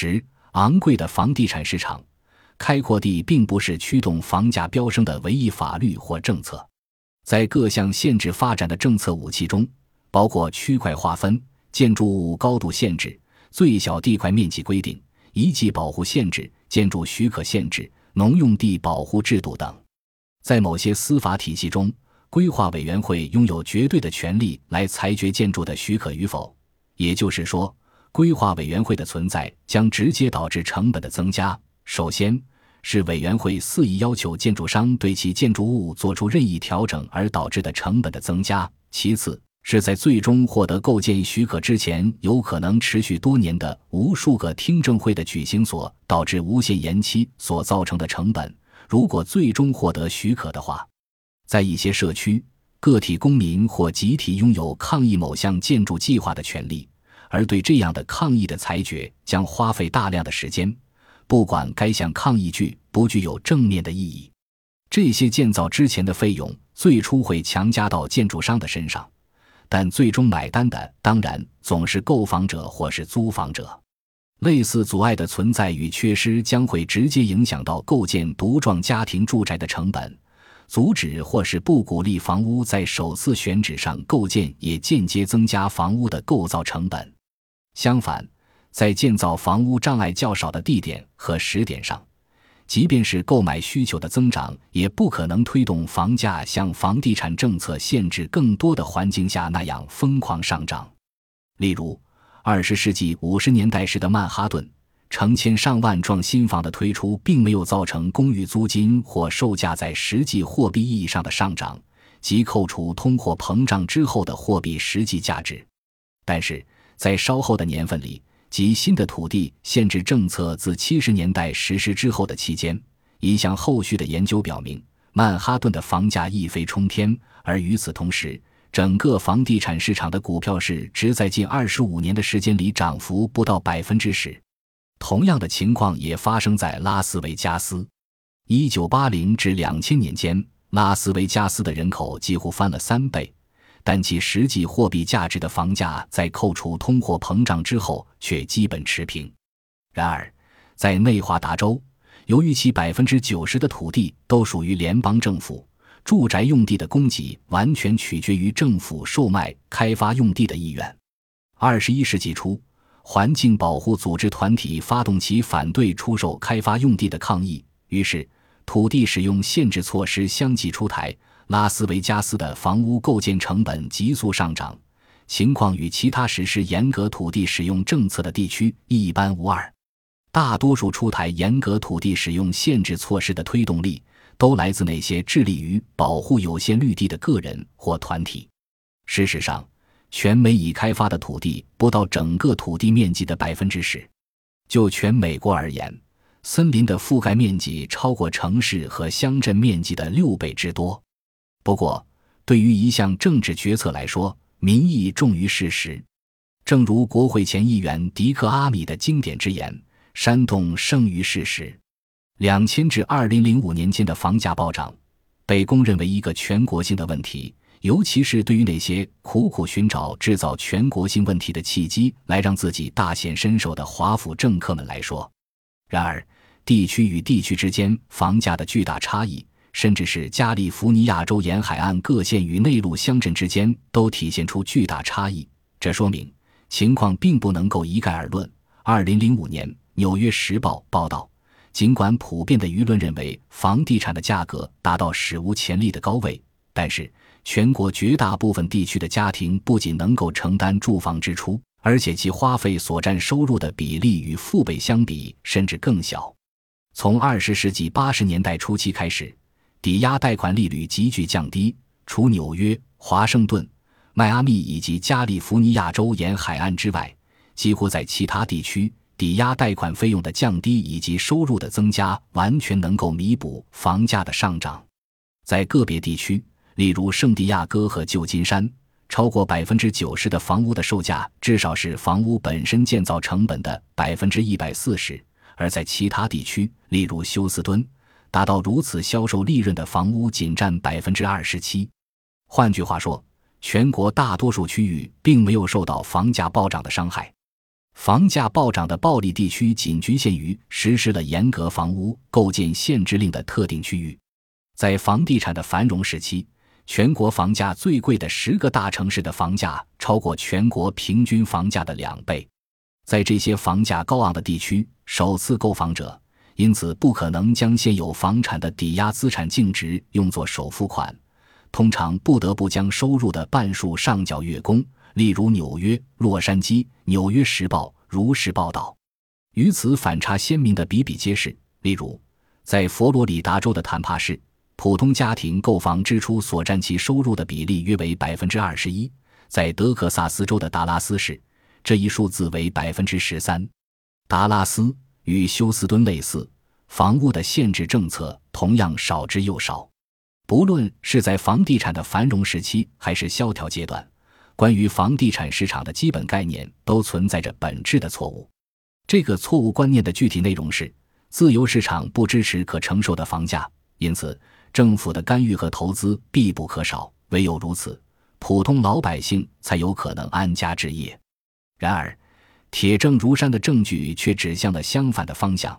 十，昂贵的房地产市场，开阔地并不是驱动房价飙升的唯一法律或政策。在各项限制发展的政策武器中，包括区块划分、建筑物高度限制、最小地块面积规定、遗迹保护限制、建筑许可限制、农用地保护制度等。在某些司法体系中，规划委员会拥有绝对的权利来裁决建筑的许可与否。也就是说，规划委员会的存在将直接导致成本的增加。首先是委员会肆意要求建筑商对其建筑物做出任意调整而导致的成本的增加；其次是在最终获得构建许可之前，有可能持续多年的无数个听证会的举行所导致无限延期所造成的成本。如果最终获得许可的话，在一些社区，个体公民或集体拥有抗议某项建筑计划的权利，而对这样的抗议的裁决将花费大量的时间，不管该项抗议具不具有正面的意义。这些建造之前的费用最初会强加到建筑商的身上，但最终买单的当然总是购房者或是租房者。类似阻碍的存在与缺失将会直接影响到构建独幢家庭住宅的成本，阻止或是不鼓励房屋在首次选址上构建，也间接增加房屋的构造成本。相反，在建造房屋障碍较少的地点和时点上，即便是购买需求的增长，也不可能推动房价像房地产政策限制更多的环境下那样疯狂上涨。例如。二十世纪五十年代时的曼哈顿，成千上万幢新房的推出，并没有造成公寓租金或售价在实际货币意义上的上涨，即扣除通货膨胀之后的货币实际价值。但是在稍后的年份里，即新的土地限制政策自七十年代实施之后的期间，一项后续的研究表明，曼哈顿的房价一飞冲天，而与此同时。整个房地产市场的股票市值在近二十五年的时间里涨幅不到百分之十。同样的情况也发生在拉斯维加斯。一九八零至两千年间，拉斯维加斯的人口几乎翻了三倍，但其实际货币价值的房价在扣除通货膨胀之后却基本持平。然而，在内华达州，由于其百分之九十的土地都属于联邦政府。住宅用地的供给完全取决于政府售卖开发用地的意愿。二十一世纪初，环境保护组织团体发动其反对出售开发用地的抗议，于是土地使用限制措施相继出台。拉斯维加斯的房屋构建成本急速上涨，情况与其他实施严格土地使用政策的地区一般无二。大多数出台严格土地使用限制措施的推动力。都来自那些致力于保护有限绿地的个人或团体。事实上，全美已开发的土地不到整个土地面积的百分之十。就全美国而言，森林的覆盖面积超过城市和乡镇面积的六倍之多。不过，对于一项政治决策来说，民意重于事实。正如国会前议员迪克·阿米的经典之言：“煽动胜于事实。”两千至二零零五年间的房价暴涨，被公认为一个全国性的问题，尤其是对于那些苦苦寻找制造全国性问题的契机来让自己大显身手的华府政客们来说。然而，地区与地区之间房价的巨大差异，甚至是加利福尼亚州沿海岸各县与内陆乡镇之间都体现出巨大差异。这说明情况并不能够一概而论。二零零五年，《纽约时报》报道。尽管普遍的舆论认为房地产的价格达到史无前例的高位，但是全国绝大部分地区的家庭不仅能够承担住房支出，而且其花费所占收入的比例与父辈相比甚至更小。从二十世纪八十年代初期开始，抵押贷款利率急剧降低，除纽约、华盛顿、迈阿密以及加利福尼亚州沿海岸之外，几乎在其他地区。抵押贷款费用的降低以及收入的增加，完全能够弥补房价的上涨。在个别地区，例如圣地亚哥和旧金山，超过百分之九十的房屋的售价至少是房屋本身建造成本的百分之一百四十；而在其他地区，例如休斯敦，达到如此销售利润的房屋仅占百分之二十七。换句话说，全国大多数区域并没有受到房价暴涨的伤害。房价暴涨的暴利地区仅局限于实施了严格房屋构建限制令的特定区域。在房地产的繁荣时期，全国房价最贵的十个大城市的房价超过全国平均房价的两倍。在这些房价高昂的地区，首次购房者因此不可能将现有房产的抵押资产净值用作首付款，通常不得不将收入的半数上缴月供。例如纽约、洛杉矶，《纽约时报》如实报道。与此反差鲜明的比比皆是。例如，在佛罗里达州的坦帕市，普通家庭购房支出所占其收入的比例约为百分之二十一；在德克萨斯州的达拉斯市，这一数字为百分之十三。达拉斯与休斯敦类似，房屋的限制政策同样少之又少。不论是在房地产的繁荣时期，还是萧条阶段。关于房地产市场的基本概念都存在着本质的错误。这个错误观念的具体内容是：自由市场不支持可承受的房价，因此政府的干预和投资必不可少。唯有如此，普通老百姓才有可能安家置业。然而，铁证如山的证据却指向了相反的方向。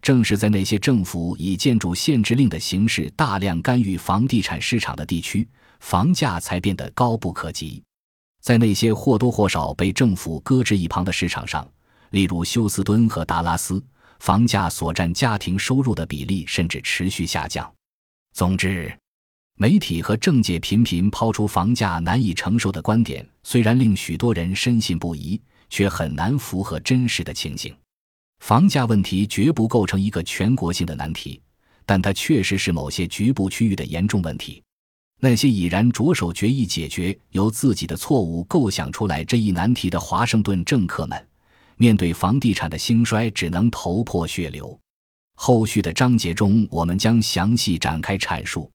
正是在那些政府以建筑限制令的形式大量干预房地产市场的地区，房价才变得高不可及。在那些或多或少被政府搁置一旁的市场上，例如休斯敦和达拉斯，房价所占家庭收入的比例甚至持续下降。总之，媒体和政界频频抛出房价难以承受的观点，虽然令许多人深信不疑，却很难符合真实的情形。房价问题绝不构成一个全国性的难题，但它确实是某些局部区域的严重问题。那些已然着手决意解决由自己的错误构想出来这一难题的华盛顿政客们，面对房地产的兴衰，只能头破血流。后续的章节中，我们将详细展开阐述。